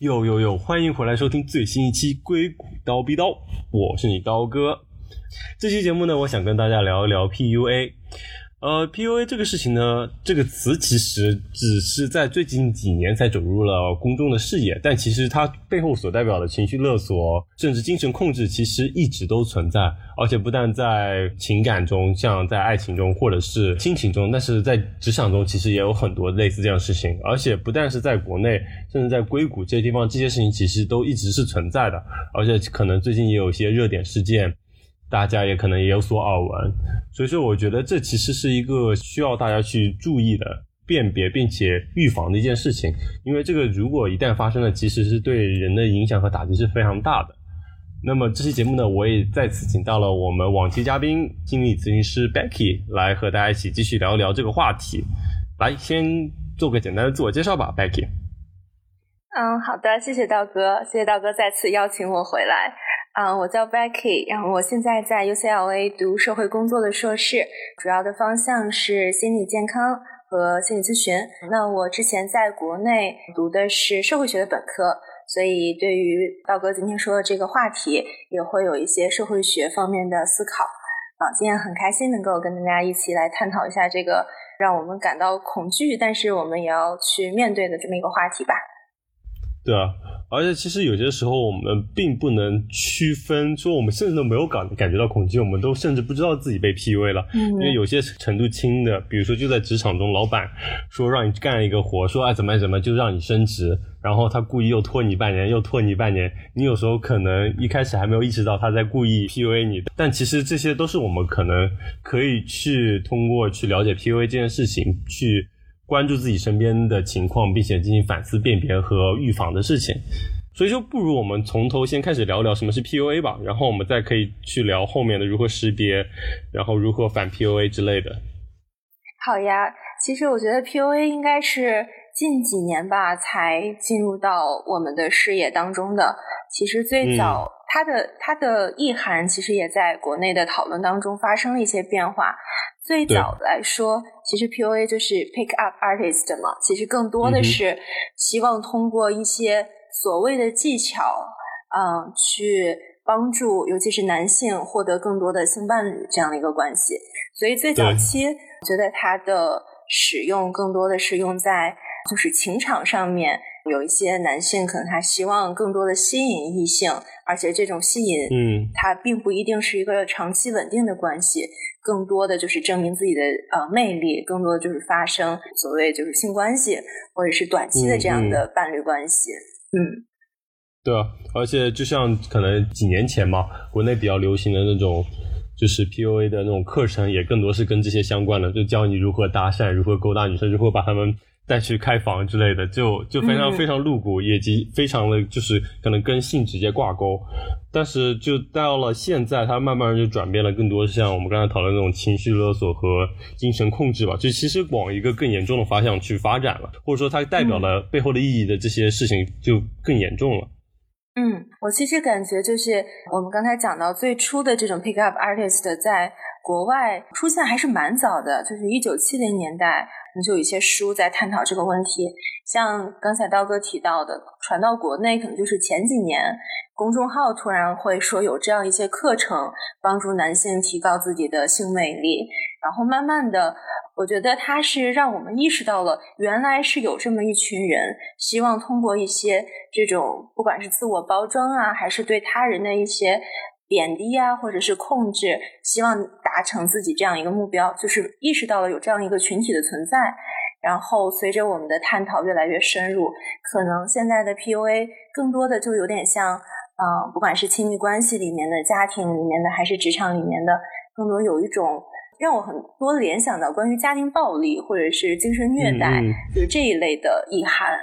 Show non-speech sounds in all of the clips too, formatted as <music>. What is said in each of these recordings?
哟哟哟！欢迎回来收听最新一期《硅谷刀逼刀》，我是你刀哥。这期节目呢，我想跟大家聊一聊 PUA。呃，PUA 这个事情呢，这个词其实只是在最近几年才走入了公众的视野，但其实它背后所代表的情绪勒索，甚至精神控制，其实一直都存在。而且不但在情感中，像在爱情中或者是亲情中，但是在职场中，其实也有很多类似这样的事情。而且不但是在国内，甚至在硅谷这些地方，这些事情其实都一直是存在的。而且可能最近也有一些热点事件。大家也可能也有所耳闻，所以说我觉得这其实是一个需要大家去注意的、辨别并且预防的一件事情。因为这个如果一旦发生了，其实是对人的影响和打击是非常大的。那么这期节目呢，我也再次请到了我们往期嘉宾心理咨询师 Becky 来和大家一起继续聊一聊这个话题。来，先做个简单的自我介绍吧，Becky。嗯，好的，谢谢道哥，谢谢道哥再次邀请我回来。啊，我叫 Becky，然后我现在在 UCLA 读社会工作的硕士，主要的方向是心理健康和心理咨询。那我之前在国内读的是社会学的本科，所以对于道哥今天说的这个话题，也会有一些社会学方面的思考。啊，今天很开心能够跟大家一起来探讨一下这个让我们感到恐惧，但是我们也要去面对的这么一个话题吧。对啊。而且其实有些时候我们并不能区分，说我们甚至都没有感感觉到恐惧，我们都甚至不知道自己被 PUA 了。嗯，因为有些程度轻的，比如说就在职场中，老板说让你干一个活，说啊怎么怎么就让你升职，然后他故意又拖你半年，又拖你半年，你有时候可能一开始还没有意识到他在故意 PUA 你，但其实这些都是我们可能可以去通过去了解 PUA 这件事情去。关注自己身边的情况，并且进行反思、辨别和预防的事情，所以说不如我们从头先开始聊聊什么是 PUA 吧，然后我们再可以去聊后面的如何识别，然后如何反 PUA 之类的。好呀，其实我觉得 PUA 应该是近几年吧才进入到我们的视野当中的。其实最早它的它的意涵其实也在国内的讨论当中发生了一些变化。最早来说，其实 PUA 就是 pick up artist 嘛，其实更多的是希望通过一些所谓的技巧，嗯，去帮助尤其是男性获得更多的性伴侣这样的一个关系。所以最早期，我觉得它的使用更多的是用在就是情场上面。有一些男性可能他希望更多的吸引异性，而且这种吸引，嗯，它并不一定是一个长期稳定的关系，更多的就是证明自己的呃魅力，更多的就是发生所谓就是性关系或者是短期的这样的伴侣关系。嗯，对啊，而且就像可能几年前嘛，国内比较流行的那种就是 PUA 的那种课程，也更多是跟这些相关的，就教你如何搭讪，如何勾搭女生，如何把她们。再去开房之类的，就就非常非常露骨，以及非常的就是可能跟性直接挂钩。但是就到了现在，它慢慢就转变了，更多像我们刚才讨论那种情绪勒索和精神控制吧，就其实往一个更严重的方向去发展了，或者说它代表了背后的意义的这些事情就更严重了。嗯，我其实感觉就是我们刚才讲到最初的这种 pick up artist 在国外出现还是蛮早的，就是一九七零年代。就有一些书在探讨这个问题，像刚才刀哥提到的，传到国内可能就是前几年公众号突然会说有这样一些课程，帮助男性提高自己的性魅力，然后慢慢的，我觉得它是让我们意识到了原来是有这么一群人，希望通过一些这种不管是自我包装啊，还是对他人的一些。贬低啊，或者是控制，希望达成自己这样一个目标，就是意识到了有这样一个群体的存在。然后随着我们的探讨越来越深入，可能现在的 PUA 更多的就有点像，嗯，不管是亲密关系里面的、家庭里面的，还是职场里面的，更多有一种让我很多联想到关于家庭暴力或者是精神虐待，就是这一类的意涵。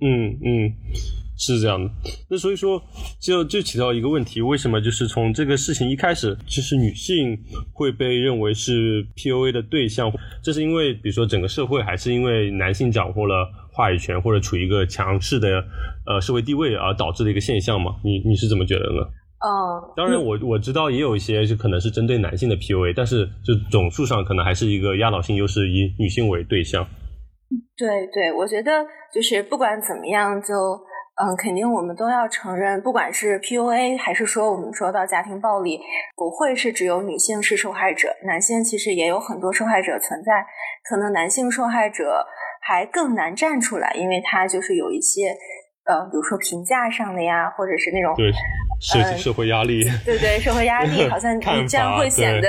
嗯嗯。是这样的，那所以说就就提到一个问题，为什么就是从这个事情一开始，就是女性会被认为是 PUA 的对象？这是因为比如说整个社会，还是因为男性掌握了话语权或者处于一个强势的呃社会地位而导致的一个现象吗？你你是怎么觉得呢？哦，当然我我知道也有一些就可能是针对男性的 PUA，但是就总数上可能还是一个压倒性优势，以女性为对象。对对，我觉得就是不管怎么样，就嗯，肯定我们都要承认，不管是 PUA 还是说我们说到家庭暴力，不会是只有女性是受害者，男性其实也有很多受害者存在。可能男性受害者还更难站出来，因为他就是有一些呃，比如说评价上的呀，或者是那种对社社会压力，对对，社会压力 <laughs> 好像你这样会显得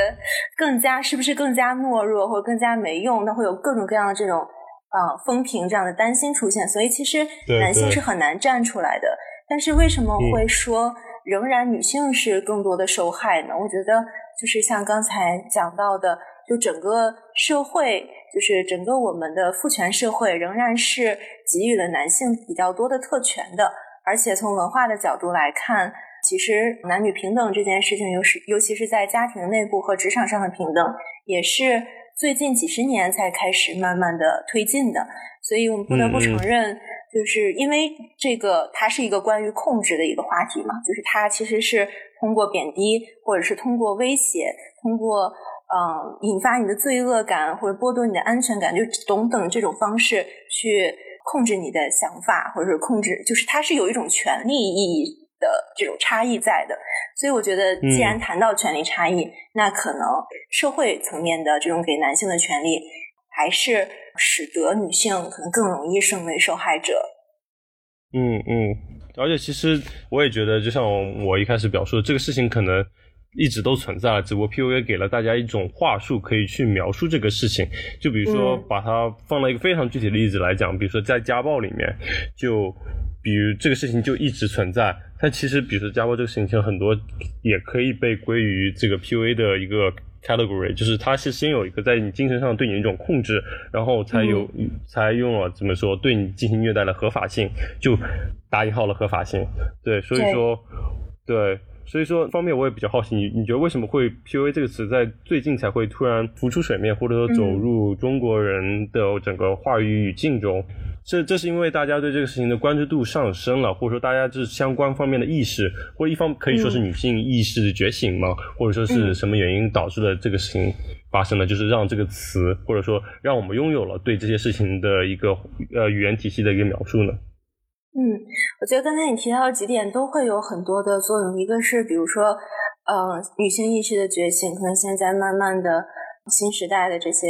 更加是不是更加懦弱或者更加没用？那会有各种各样的这种。啊，风评这样的担心出现，所以其实男性是很难站出来的。但是为什么会说仍然女性是更多的受害呢？我觉得就是像刚才讲到的，就整个社会，就是整个我们的父权社会，仍然是给予了男性比较多的特权的。而且从文化的角度来看，其实男女平等这件事情，尤是尤其是在家庭内部和职场上的平等，也是。最近几十年才开始慢慢的推进的，所以我们不得不承认，就是因为这个它是一个关于控制的一个话题嘛，就是它其实是通过贬低，或者是通过威胁，通过嗯引发你的罪恶感或者剥夺你的安全感，就等等这种方式去控制你的想法，或者是控制，就是它是有一种权利意义。的这种差异在的，所以我觉得，既然谈到权利差异，那可能社会层面的这种给男性的权利，还是使得女性可能更容易成为受害者。嗯嗯，而且其实我也觉得，就像我一开始表述的，这个事情可能一直都存在了，只不过 PUA 给了大家一种话术，可以去描述这个事情。就比如说，把它放到一个非常具体的例子来讲，比如说在家暴里面，就。比如这个事情就一直存在，但其实，比如说家暴这个事情，其实很多也可以被归于这个 PUA 的一个 category，就是它是先有一个在你精神上对你一种控制，然后才有才用了怎么说对你进行虐待的合法性，就打引号的合法性。对，所以说，对，所以说方面我也比较好奇，你你觉得为什么会 PUA 这个词在最近才会突然浮出水面，或者说走入中国人的整个话语语境中？这这是因为大家对这个事情的关注度上升了，或者说大家就是相关方面的意识，或者一方可以说是女性意识的觉醒吗？或者说是什么原因导致了这个事情发生了？就是让这个词，或者说让我们拥有了对这些事情的一个呃语言体系的一个描述呢？嗯，我觉得刚才你提到的几点都会有很多的作用。一个是比如说，呃，女性意识的觉醒，可能现在慢慢的新时代的这些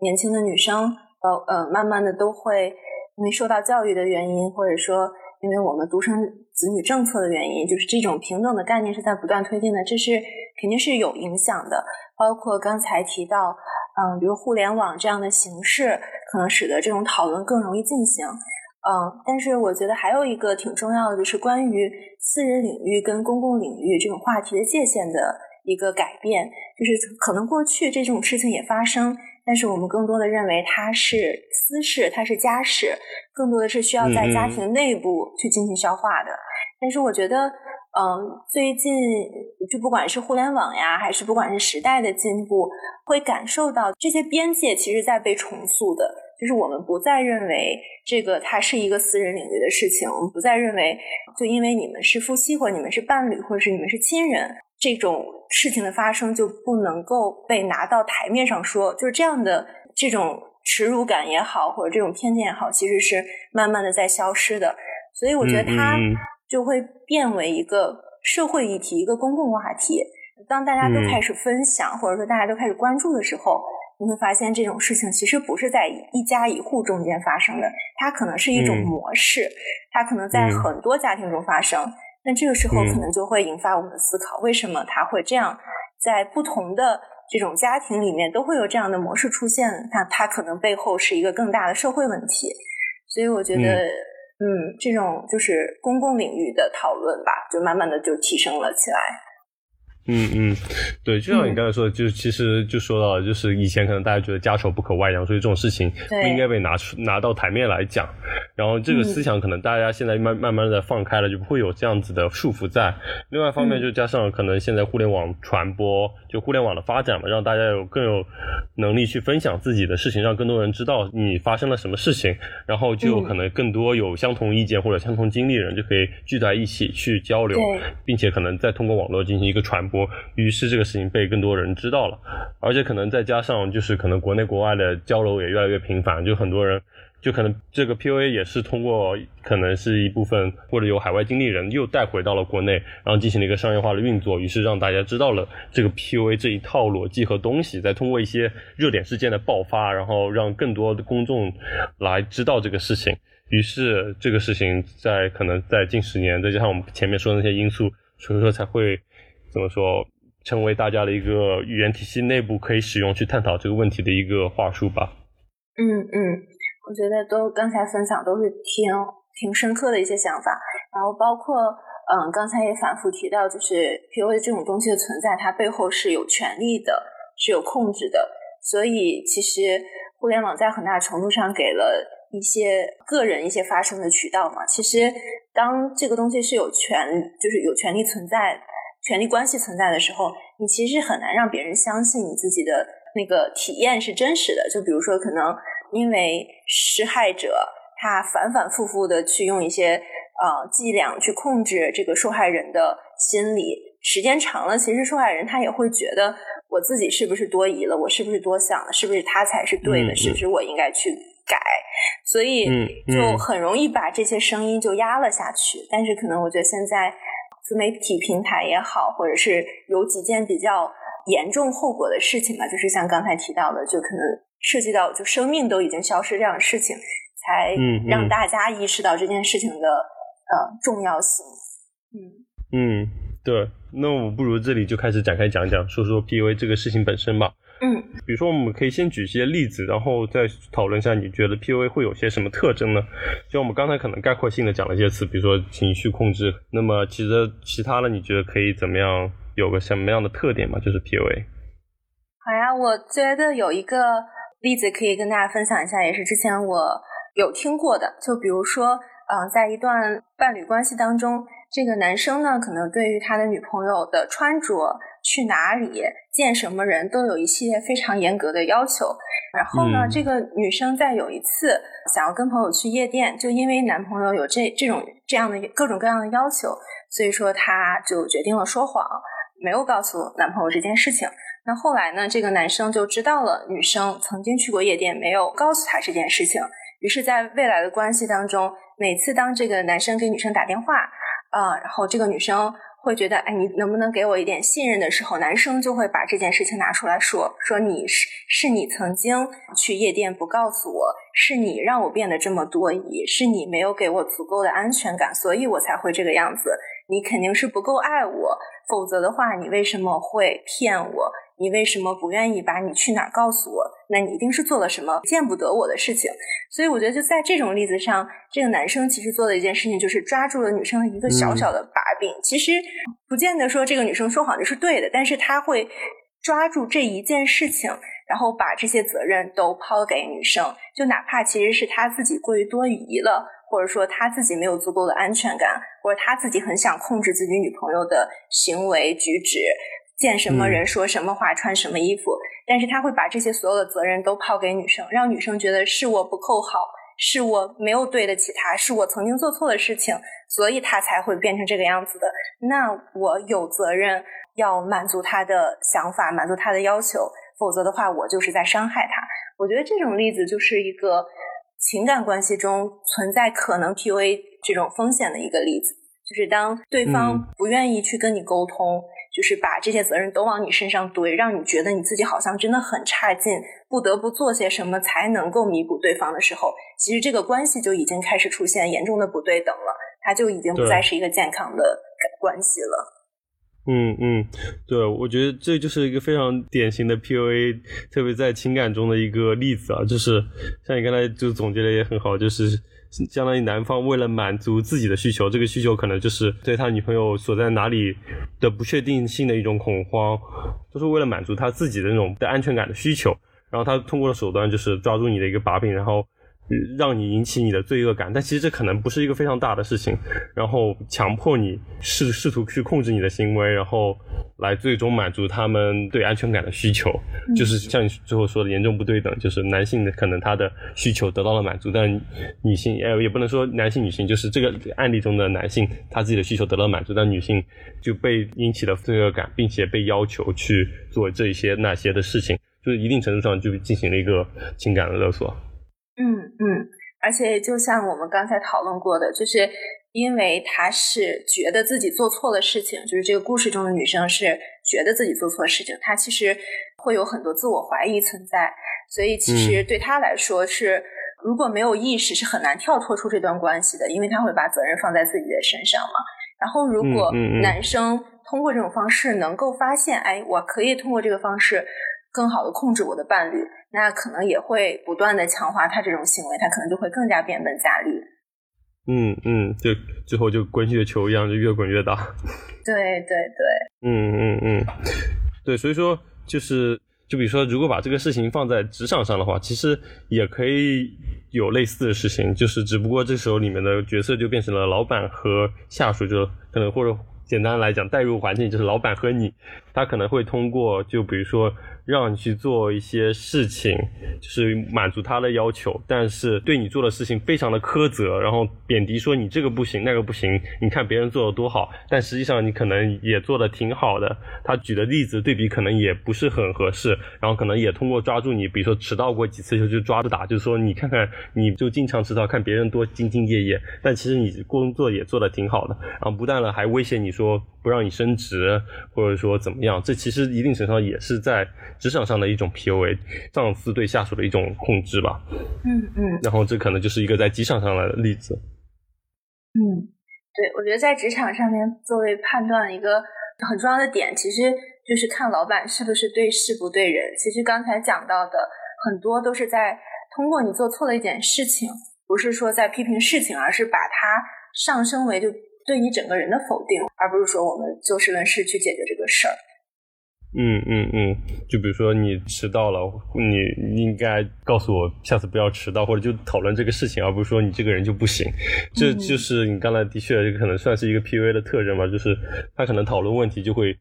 年轻的女生，呃呃，慢慢的都会。因为受到教育的原因，或者说因为我们独生子女政策的原因，就是这种平等的概念是在不断推进的，这是肯定是有影响的。包括刚才提到，嗯，比如互联网这样的形式，可能使得这种讨论更容易进行。嗯，但是我觉得还有一个挺重要的，就是关于私人领域跟公共领域这种话题的界限的一个改变，就是可能过去这种事情也发生。但是我们更多的认为它是私事，它是家事，更多的是需要在家庭内部去进行消化的。但是我觉得，嗯，最近就不管是互联网呀，还是不管是时代的进步，会感受到这些边界其实在被重塑的。就是我们不再认为这个它是一个私人领域的事情，我们不再认为就因为你们是夫妻，或者你们是伴侣，或者是你们是亲人。这种事情的发生就不能够被拿到台面上说，就是这样的这种耻辱感也好，或者这种偏见也好，其实是慢慢的在消失的。所以我觉得它就会变为一个社会议题，一个公共话题。当大家都开始分享，或者说大家都开始关注的时候，你会发现这种事情其实不是在一家一户中间发生的，它可能是一种模式，它可能在很多家庭中发生。那这个时候可能就会引发我们的思考：为什么他会这样？在不同的这种家庭里面，都会有这样的模式出现。那它可能背后是一个更大的社会问题。所以我觉得，嗯，这种就是公共领域的讨论吧，就慢慢的就提升了起来。嗯嗯，对，就像你刚才说的，就其实就说到，就是以前可能大家觉得家丑不可外扬，所以这种事情不应该被拿出拿到台面来讲。然后这个思想可能大家现在慢慢慢的放开了，就不会有这样子的束缚在。另外一方面，就加上可能现在互联网传播，就互联网的发展嘛，让大家有更有能力去分享自己的事情，让更多人知道你发生了什么事情，然后就可能更多有相同意见或者相同经历的人就可以聚在一起去交流，并且可能再通过网络进行一个传播。于是这个事情被更多人知道了，而且可能再加上就是可能国内国外的交流也越来越频繁，就很多人就可能这个 PUA 也是通过可能是一部分或者有海外经历人又带回到了国内，然后进行了一个商业化的运作，于是让大家知道了这个 PUA 这一套逻辑和东西，再通过一些热点事件的爆发，然后让更多的公众来知道这个事情。于是这个事情在可能在近十年，再加上我们前面说的那些因素，所以说才会怎么说，成为大家的一个语言体系内部可以使用去探讨这个问题的一个话术吧。嗯嗯。我觉得都刚才分享都是挺挺深刻的一些想法，然后包括嗯，刚才也反复提到，就是 PUA 这种东西的存在，它背后是有权利的，是有控制的。所以其实互联网在很大程度上给了一些个人一些发声的渠道嘛。其实当这个东西是有权，就是有权利存在、权力关系存在的时候，你其实很难让别人相信你自己的那个体验是真实的。就比如说可能。因为施害者他反反复复的去用一些呃伎俩去控制这个受害人的心理，时间长了，其实受害人他也会觉得我自己是不是多疑了，我是不是多想了，是不是他才是对的，是不是我应该去改，所以就很容易把这些声音就压了下去。但是可能我觉得现在自媒体平台也好，或者是有几件比较严重后果的事情吧，就是像刚才提到的，就可能。涉及到就生命都已经消失这样的事情，才让大家意识到这件事情的呃重要性。嗯嗯，对。那我不如这里就开始展开讲讲，说说 PUA 这个事情本身吧。嗯，比如说我们可以先举一些例子，然后再讨论一下你觉得 PUA 会有些什么特征呢？就我们刚才可能概括性的讲了一些词，比如说情绪控制。那么其实其他的，你觉得可以怎么样？有个什么样的特点吗？就是 PUA。好呀，我觉得有一个。例子可以跟大家分享一下，也是之前我有听过的。就比如说，嗯，在一段伴侣关系当中，这个男生呢，可能对于他的女朋友的穿着、去哪里、见什么人都有一系列非常严格的要求。然后呢，这个女生在有一次想要跟朋友去夜店，就因为男朋友有这这种这样的各种各样的要求，所以说她就决定了说谎，没有告诉男朋友这件事情。那后来呢？这个男生就知道了女生曾经去过夜店，没有告诉他这件事情。于是，在未来的关系当中，每次当这个男生给女生打电话，啊，然后这个女生会觉得，哎，你能不能给我一点信任的时候，男生就会把这件事情拿出来说，说你是是你曾经去夜店不告诉我，是你让我变得这么多疑，是你没有给我足够的安全感，所以我才会这个样子。你肯定是不够爱我，否则的话，你为什么会骗我？你为什么不愿意把你去哪儿告诉我？那你一定是做了什么见不得我的事情。所以我觉得就在这种例子上，这个男生其实做的一件事情就是抓住了女生的一个小小的把柄。其实不见得说这个女生说谎就是对的，但是他会抓住这一件事情，然后把这些责任都抛给女生。就哪怕其实是他自己过于多疑了，或者说他自己没有足够的安全感，或者他自己很想控制自己女朋友的行为举止。见什么人说什么话，穿什么衣服，但是他会把这些所有的责任都抛给女生，让女生觉得是我不够好，是我没有对得起他，是我曾经做错的事情，所以他才会变成这个样子的。那我有责任要满足他的想法，满足他的要求，否则的话，我就是在伤害他。我觉得这种例子就是一个情感关系中存在可能 PUA 这种风险的一个例子，就是当对方不愿意去跟你沟通。就是把这些责任都往你身上堆，让你觉得你自己好像真的很差劲，不得不做些什么才能够弥补对方的时候，其实这个关系就已经开始出现严重的不对等了，它就已经不再是一个健康的关系了。嗯嗯，对，我觉得这就是一个非常典型的 PUA，特别在情感中的一个例子啊，就是像你刚才就总结的也很好，就是。相当于男方为了满足自己的需求，这个需求可能就是对他女朋友所在哪里的不确定性的一种恐慌，就是为了满足他自己的那种的安全感的需求，然后他通过的手段就是抓住你的一个把柄，然后。让你引起你的罪恶感，但其实这可能不是一个非常大的事情，然后强迫你试试图去控制你的行为，然后来最终满足他们对安全感的需求，就是像你最后说的严重不对等，就是男性的可能他的需求得到了满足，但女性呃也不能说男性女性，就是这个案例中的男性他自己的需求得到满足，但女性就被引起了罪恶感，并且被要求去做这些那些的事情，就是一定程度上就进行了一个情感的勒索。嗯嗯，而且就像我们刚才讨论过的，就是因为他是觉得自己做错了事情，就是这个故事中的女生是觉得自己做错事情，她其实会有很多自我怀疑存在，所以其实对她来说是如果没有意识是很难跳脱出这段关系的，因为她会把责任放在自己的身上嘛。然后如果男生通过这种方式能够发现，哎，我可以通过这个方式更好的控制我的伴侣，那可能也会不断的强化他这种行为，他可能就会更加变本加厉。嗯嗯，就最后就滚雪球一样，就越滚越大。对对对。<laughs> 嗯嗯嗯，对，所以说就是，就比如说，如果把这个事情放在职场上的话，其实也可以有类似的事情，就是只不过这时候里面的角色就变成了老板和下属，就可能或者。简单来讲，代入环境就是老板和你，他可能会通过，就比如说。让你去做一些事情，就是满足他的要求，但是对你做的事情非常的苛责，然后贬低说你这个不行，那个不行。你看别人做的多好，但实际上你可能也做的挺好的。他举的例子对比可能也不是很合适，然后可能也通过抓住你，比如说迟到过几次就就抓着打，就是说你看看你就经常迟到，看别人多兢兢业业，但其实你工作也做的挺好的。然后不但了，还威胁你说不让你升职，或者说怎么样。这其实一定程度上也是在。职场上的一种 PUA，上司对下属的一种控制吧。嗯嗯。然后这可能就是一个在职场上的例子。嗯，对，我觉得在职场上面，作为判断一个很重要的点，其实就是看老板是不是对事不对人。其实刚才讲到的很多都是在通过你做错了一件事情，不是说在批评事情，而是把它上升为就对你整个人的否定，而不是说我们就事论事去解决这个事儿。嗯嗯嗯，就比如说你迟到了，你应该告诉我下次不要迟到，或者就讨论这个事情，而不是说你这个人就不行。这就是你刚才的确可能算是一个 P U A 的特征吧，就是他可能讨论问题就会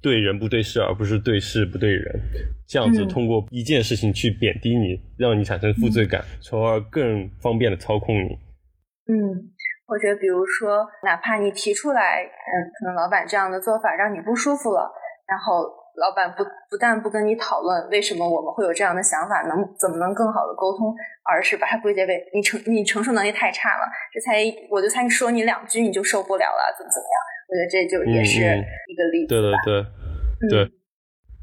对人不对事，而不是对事不对人，这样子通过一件事情去贬低你，让你产生负罪感，从而更方便的操控你。嗯，或者比如说，哪怕你提出来，嗯，可能老板这样的做法让你不舒服了，然后。老板不不但不跟你讨论为什么我们会有这样的想法，能怎么能更好的沟通，而是把它归结为你承你承受能力太差了，这才我就才说你两句你就受不了了，怎么怎么样？我觉得这就也是一个例子。对对对对，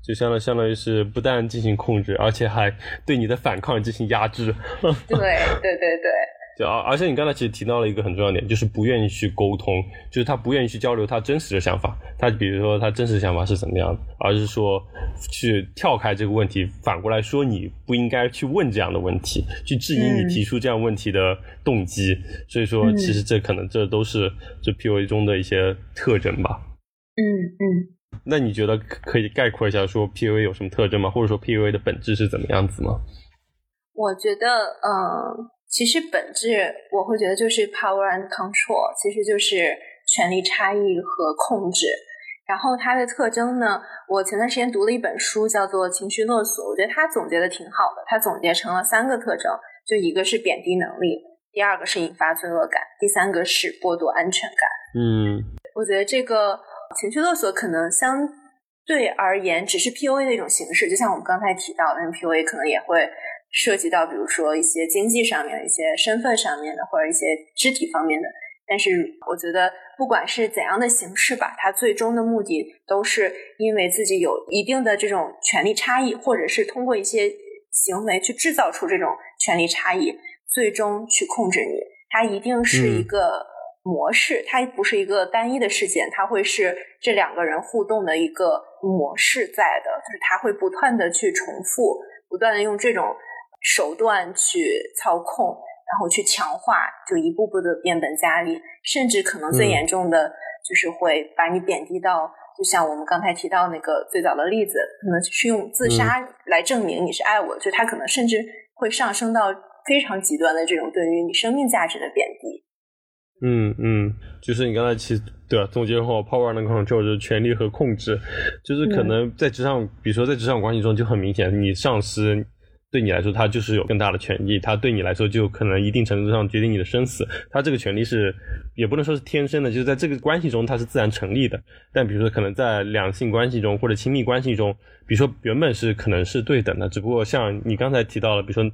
就相当相当于是不但进行控制，而且还对你的反抗进行压制。对对对对。就而而且你刚才其实提到了一个很重要点，就是不愿意去沟通，就是他不愿意去交流他真实的想法。他比如说他真实想法是怎么样的，而是说去跳开这个问题，反过来说你不应该去问这样的问题，去质疑你提出这样问题的动机。所以说，其实这可能这都是这 PUA 中的一些特征吧。嗯嗯。那你觉得可以概括一下说 PUA 有什么特征吗？或者说 PUA 的本质是怎么样子吗？我觉得，嗯。其实本质我会觉得就是 power and control，其实就是权力差异和控制。然后它的特征呢，我前段时间读了一本书，叫做《情绪勒索》，我觉得它总结的挺好的。它总结成了三个特征，就一个是贬低能力，第二个是引发罪恶感，第三个是剥夺安全感。嗯，我觉得这个情绪勒索可能相对而言只是 PUA 的一种形式，就像我们刚才提到的，PUA 可能也会。涉及到比如说一些经济上面的一些身份上面的，或者一些肢体方面的，但是我觉得不管是怎样的形式吧，它最终的目的都是因为自己有一定的这种权利差异，或者是通过一些行为去制造出这种权利差异，最终去控制你。它一定是一个模式，它不是一个单一的事件，它会是这两个人互动的一个模式在的，就是它会不断的去重复，不断的用这种。手段去操控，然后去强化，就一步步的变本加厉，甚至可能最严重的就是会把你贬低到，就像我们刚才提到那个最早的例子，可能是用自杀来证明你是爱我，就他可能甚至会上升到非常极端的这种对于你生命价值的贬低。嗯嗯，就是你刚才其实对吧？总结后，power and control 就是权力和控制，就是可能在职场，比如说在职场关系中就很明显，你上司。对你来说，他就是有更大的权利，他对你来说就可能一定程度上决定你的生死。他这个权利是，也不能说是天生的，就是在这个关系中他是自然成立的。但比如说，可能在两性关系中或者亲密关系中，比如说原本是可能是对等的，只不过像你刚才提到了，比如说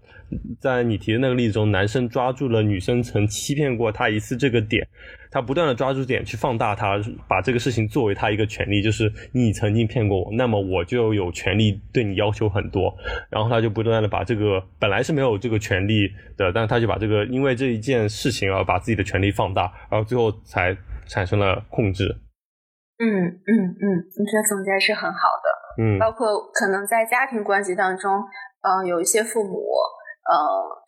在你提的那个例子中，男生抓住了女生曾欺骗过他一次这个点，他不断的抓住点去放大他，把这个事情作为他一个权利，就是你曾经骗过我，那么我就有权利对你要求很多，然后他就不断的把这个本来是没有这个权利的，但是他就把这个因为这一件事情而把自己的权利放大，然后最后才产生了控制。嗯嗯嗯，你这总结是很好的。嗯，包括可能在家庭关系当中，嗯，有一些父母，呃，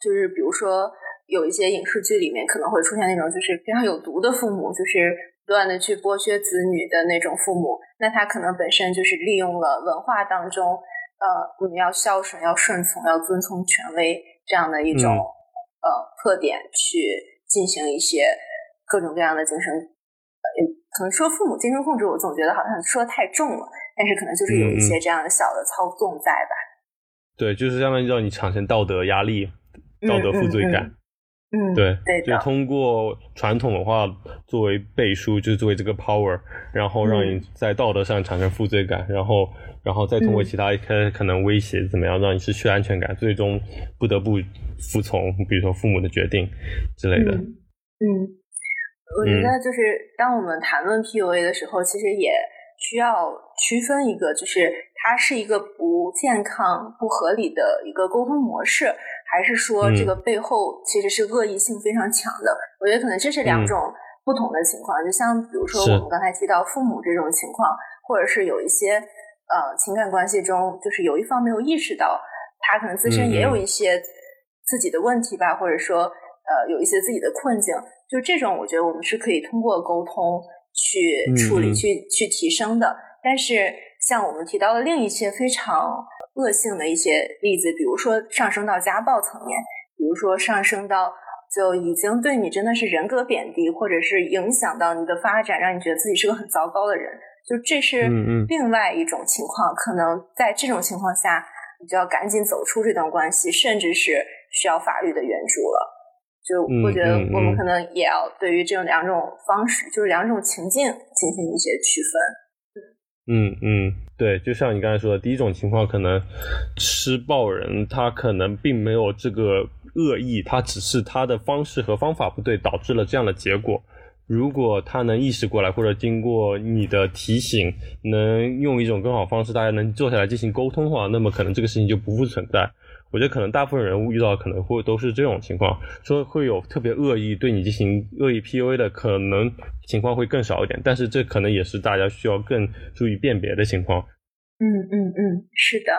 就是比如说有一些影视剧里面可能会出现那种就是非常有毒的父母，就是不断的去剥削子女的那种父母。那他可能本身就是利用了文化当中，呃，我们要孝顺、要顺从、要遵从权威这样的一种呃特点，去进行一些各种各样的精神。可能说父母精神控制，我总觉得好像说的太重了，但是可能就是有一些这样的小的操纵在吧？对，就是相当于让你产生道德压力、道德负罪感。嗯，对，对，就通过传统文化作为背书，就是作为这个 power，然后让你在道德上产生负罪感，然后，然后再通过其他可可能威胁怎么样让你失去安全感，最终不得不服从，比如说父母的决定之类的。嗯。我觉得就是当我们谈论 PUA 的时候，其实也需要区分一个，就是它是一个不健康、不合理的一个沟通模式，还是说这个背后其实是恶意性非常强的？我觉得可能这是两种不同的情况。就像比如说我们刚才提到父母这种情况，或者是有一些呃情感关系中，就是有一方没有意识到他可能自身也有一些自己的问题吧，或者说呃有一些自己的困境。就这种，我觉得我们是可以通过沟通去处理、去去提升的。但是，像我们提到的另一些非常恶性的一些例子，比如说上升到家暴层面，比如说上升到就已经对你真的是人格贬低，或者是影响到你的发展，让你觉得自己是个很糟糕的人，就这是另外一种情况。可能在这种情况下，你就要赶紧走出这段关系，甚至是需要法律的援助了。就我觉得，我们可能也要对于这种两种方式，就是两种情境进行一些区分。嗯嗯，对，就像你刚才说的，第一种情况，可能施暴人他可能并没有这个恶意，他只是他的方式和方法不对，导致了这样的结果。如果他能意识过来，或者经过你的提醒，能用一种更好方式，大家能坐下来进行沟通的话，那么可能这个事情就不复存在。我觉得可能大部分人遇到可能会都是这种情况，说会有特别恶意对你进行恶意 PUA 的可能情况会更少一点，但是这可能也是大家需要更注意辨别的情况。嗯嗯嗯，是的。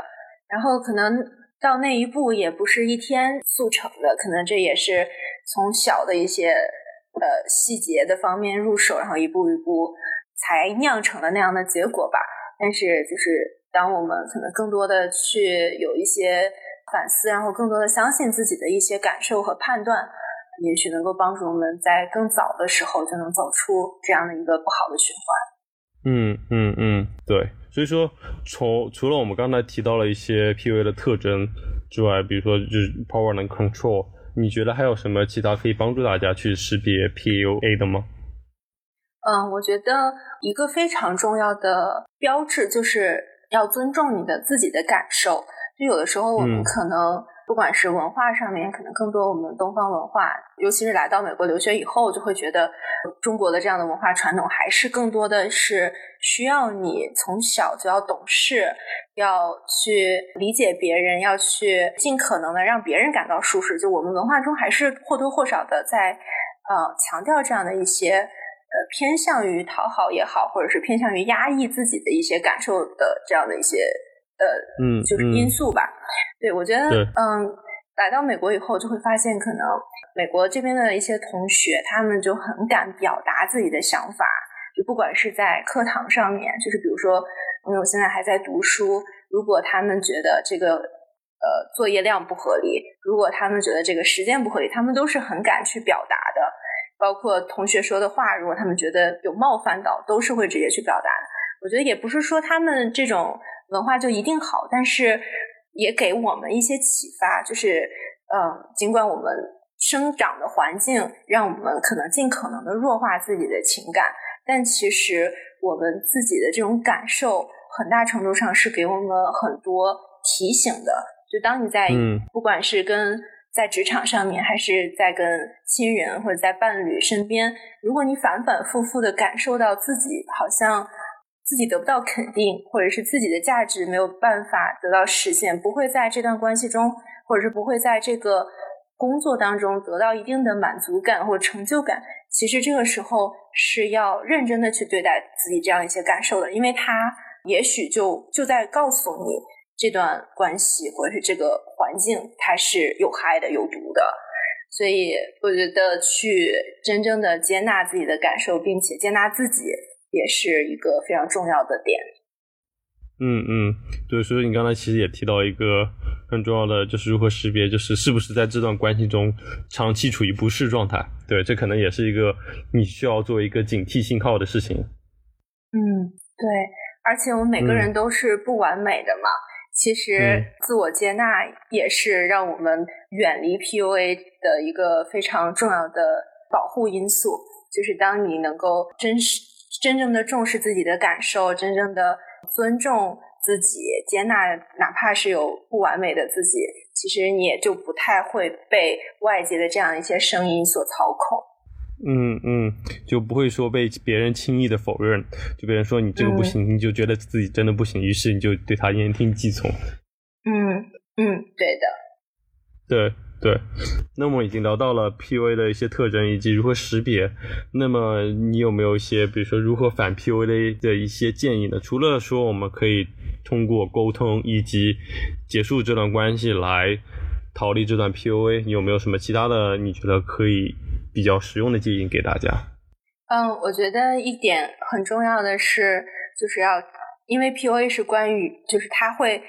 然后可能到那一步也不是一天速成的，可能这也是从小的一些呃细节的方面入手，然后一步一步才酿成了那样的结果吧。但是就是当我们可能更多的去有一些。反思，然后更多的相信自己的一些感受和判断，也许能够帮助我们在更早的时候就能走出这样的一个不好的循环。嗯嗯嗯，对。所以说，除除了我们刚才提到了一些 PUA 的特征之外，比如说就是 power and control，你觉得还有什么其他可以帮助大家去识别 PUA 的吗？嗯，我觉得一个非常重要的标志就是要尊重你的自己的感受。就有的时候，我们可能不管是文化上面，可能更多我们东方文化，尤其是来到美国留学以后，就会觉得中国的这样的文化传统，还是更多的是需要你从小就要懂事，要去理解别人，要去尽可能的让别人感到舒适。就我们文化中还是或多或少的在呃强调这样的一些呃偏向于讨好也好，或者是偏向于压抑自己的一些感受的这样的一些。呃，嗯，就是因素吧。对，我觉得，嗯，来到美国以后，就会发现，可能美国这边的一些同学，他们就很敢表达自己的想法。就不管是在课堂上面，就是比如说，因为我现在还在读书，如果他们觉得这个呃作业量不合理，如果他们觉得这个时间不合理，他们都是很敢去表达的。包括同学说的话，如果他们觉得有冒犯到，都是会直接去表达的。我觉得也不是说他们这种。文化就一定好，但是也给我们一些启发，就是，嗯，尽管我们生长的环境让我们可能尽可能的弱化自己的情感，但其实我们自己的这种感受很大程度上是给我们很多提醒的。就当你在不管是跟在职场上面，还是在跟亲人或者在伴侣身边，如果你反反复复的感受到自己好像自己得不到肯定，或者是自己的价值没有办法得到实现，不会在这段关系中，或者是不会在这个工作当中得到一定的满足感或成就感，其实这个时候是要认真的去对待自己这样一些感受的，因为他也许就就在告诉你。这段关系或者是这个环境，它是有害的、有毒的，所以我觉得去真正的接纳自己的感受，并且接纳自己，也是一个非常重要的点。嗯嗯，对，所以你刚才其实也提到一个很重要的，就是如何识别，就是是不是在这段关系中长期处于不适状态。对，这可能也是一个你需要做一个警惕信号的事情。嗯，对，而且我们每个人都是不完美的嘛。其实，自我接纳也是让我们远离 PUA 的一个非常重要的保护因素。就是当你能够真实、真正的重视自己的感受，真正的尊重自己，接纳哪怕是有不完美的自己，其实你也就不太会被外界的这样一些声音所操控。嗯嗯，就不会说被别人轻易的否认，就别人说你这个不行，你就觉得自己真的不行，于是你就对他言听计从。嗯嗯，对的，对对。那么已经聊到了 PUA 的一些特征以及如何识别，那么你有没有一些，比如说如何反 PUA 的一些建议呢？除了说我们可以通过沟通以及结束这段关系来逃离这段 PUA，你有没有什么其他的你觉得可以？比较实用的建议给大家。嗯，我觉得一点很重要的是，就是要因为 PUA 是关于，就是他会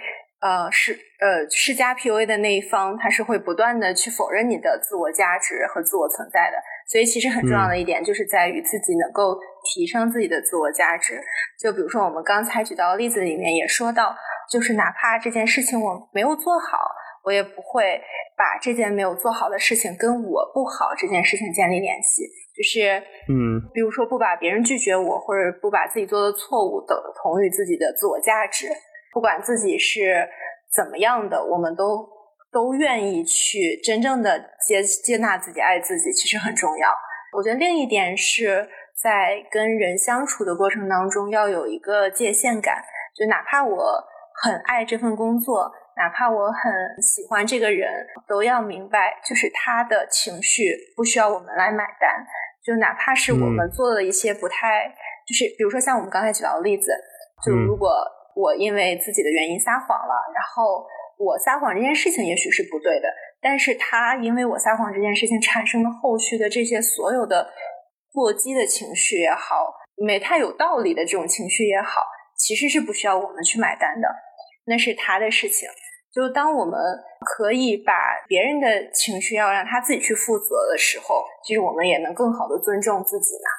呃施呃施加 PUA 的那一方，他是会不断的去否认你的自我价值和自我存在的。所以其实很重要的一点就是在于自己能够提升自己的自我价值。就比如说我们刚才举到的例子里面也说到，就是哪怕这件事情我没有做好。我也不会把这件没有做好的事情跟我不好这件事情建立联系，就是嗯，比如说不把别人拒绝我，或者不把自己做的错误等同于自己的自我价值，不管自己是怎么样的，我们都都愿意去真正的接接纳自己、爱自己，其实很重要。我觉得另一点是在跟人相处的过程当中要有一个界限感，就哪怕我很爱这份工作。哪怕我很喜欢这个人，都要明白，就是他的情绪不需要我们来买单。就哪怕是我们做了一些不太，就是比如说像我们刚才举到的例子，就如果我因为自己的原因撒谎了，然后我撒谎这件事情也许是不对的，但是他因为我撒谎这件事情产生的后续的这些所有的过激的情绪也好，没太有道理的这种情绪也好，其实是不需要我们去买单的，那是他的事情。就当我们可以把别人的情绪要让他自己去负责的时候，其实我们也能更好的尊重自己呢。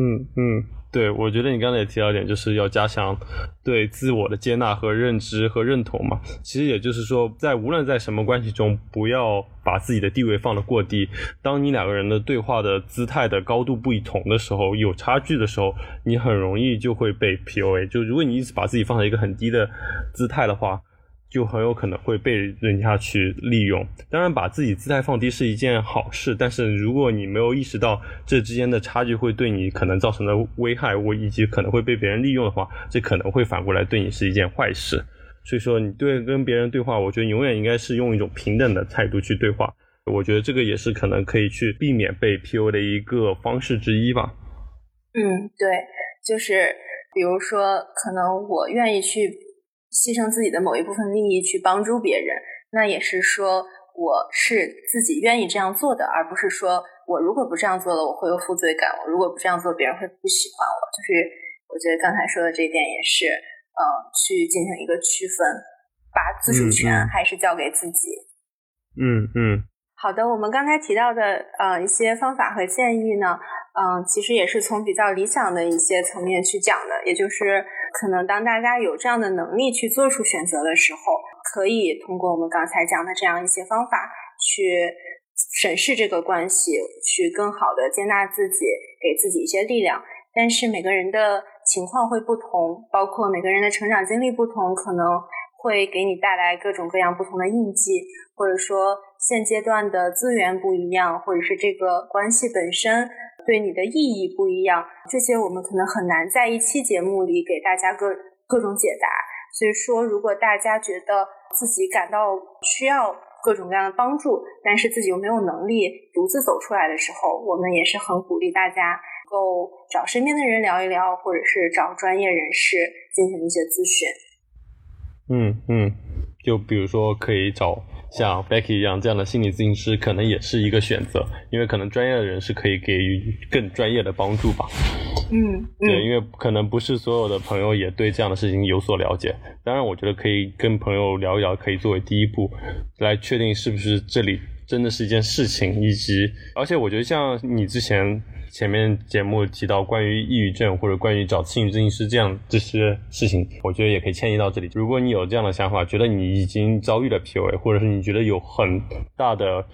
嗯嗯，对，我觉得你刚才也提到一点，就是要加强对自我的接纳和认知和认同嘛。其实也就是说，在无论在什么关系中，不要把自己的地位放得过低。当你两个人的对话的姿态的高度不一同的时候，有差距的时候，你很容易就会被 PUA。就如果你一直把自己放在一个很低的姿态的话。就很有可能会被人家去利用。当然，把自己姿态放低是一件好事，但是如果你没有意识到这之间的差距会对你可能造成的危害，我以及可能会被别人利用的话，这可能会反过来对你是一件坏事。所以说，你对跟别人对话，我觉得永远应该是用一种平等的态度去对话。我觉得这个也是可能可以去避免被 PU 的一个方式之一吧。嗯，对，就是比如说，可能我愿意去。牺牲自己的某一部分利益去帮助别人，那也是说我是自己愿意这样做的，而不是说我如果不这样做了，我会有负罪感；我如果不这样做，别人会不喜欢我。就是我觉得刚才说的这一点也是，嗯，去进行一个区分，把自主权还是交给自己。嗯嗯。好的，我们刚才提到的呃一些方法和建议呢，嗯，其实也是从比较理想的一些层面去讲的，也就是可能当大家有这样的能力去做出选择的时候，可以通过我们刚才讲的这样一些方法去审视这个关系，去更好的接纳自己，给自己一些力量。但是每个人的情况会不同，包括每个人的成长经历不同，可能会给你带来各种各样不同的印记，或者说现阶段的资源不一样，或者是这个关系本身对你的意义不一样，这些我们可能很难在一期节目里给大家各各种解答。所以说，如果大家觉得自己感到需要各种各样的帮助，但是自己又没有能力独自走出来的时候，我们也是很鼓励大家能够找身边的人聊一聊，或者是找专业人士进行一些咨询。嗯嗯，就比如说可以找。像 Becky 一样这样的心理咨询师，可能也是一个选择，因为可能专业的人是可以给予更专业的帮助吧。嗯，对，因为可能不是所有的朋友也对这样的事情有所了解。当然，我觉得可以跟朋友聊一聊，可以作为第一步，来确定是不是这里真的是一件事情，以及，而且我觉得像你之前。前面节目提到关于抑郁症或者关于找心理咨询师这样这些事情，我觉得也可以迁移到这里。如果你有这样的想法，觉得你已经遭遇了 PUA，或者是你觉得有很大的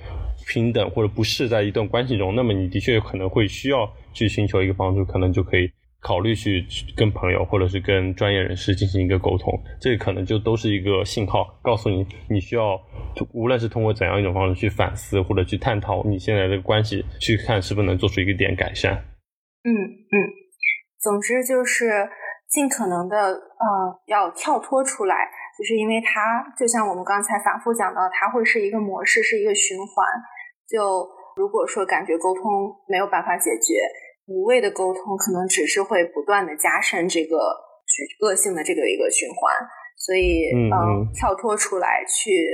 平等或者不适在一段关系中，那么你的确可能会需要去寻求一个帮助，可能就可以。考虑去跟朋友或者是跟专业人士进行一个沟通，这可能就都是一个信号，告诉你你需要，无论是通过怎样一种方式去反思或者去探讨你现在的关系，去看是不是能做出一个点改善。嗯嗯，总之就是尽可能的呃要跳脱出来，就是因为它就像我们刚才反复讲到，它会是一个模式，是一个循环。就如果说感觉沟通没有办法解决。无谓的沟通可能只是会不断的加深这个恶性的这个一个循环，所以嗯，跳脱出来去，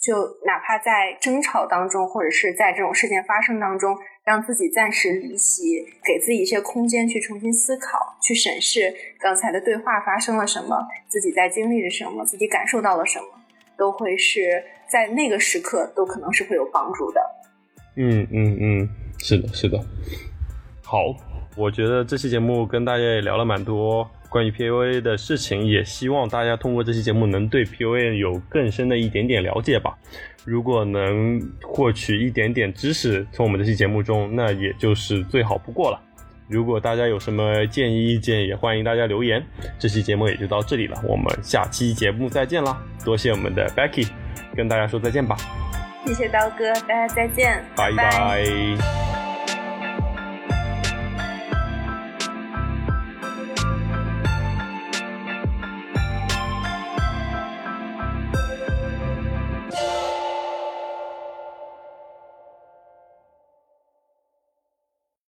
就哪怕在争吵当中，或者是在这种事件发生当中，让自己暂时离席，给自己一些空间去重新思考，去审视刚才的对话发生了什么，自己在经历着什么，自己感受到了什么，都会是在那个时刻都可能是会有帮助的。嗯嗯嗯，是的，是的。好，我觉得这期节目跟大家也聊了蛮多关于 PUA 的事情，也希望大家通过这期节目能对 PUA 有更深的一点点了解吧。如果能获取一点点知识从我们这期节目中，那也就是最好不过了。如果大家有什么建议意见，也欢迎大家留言。这期节目也就到这里了，我们下期节目再见啦！多谢我们的 Becky，跟大家说再见吧。谢谢刀哥，大家再见，拜拜。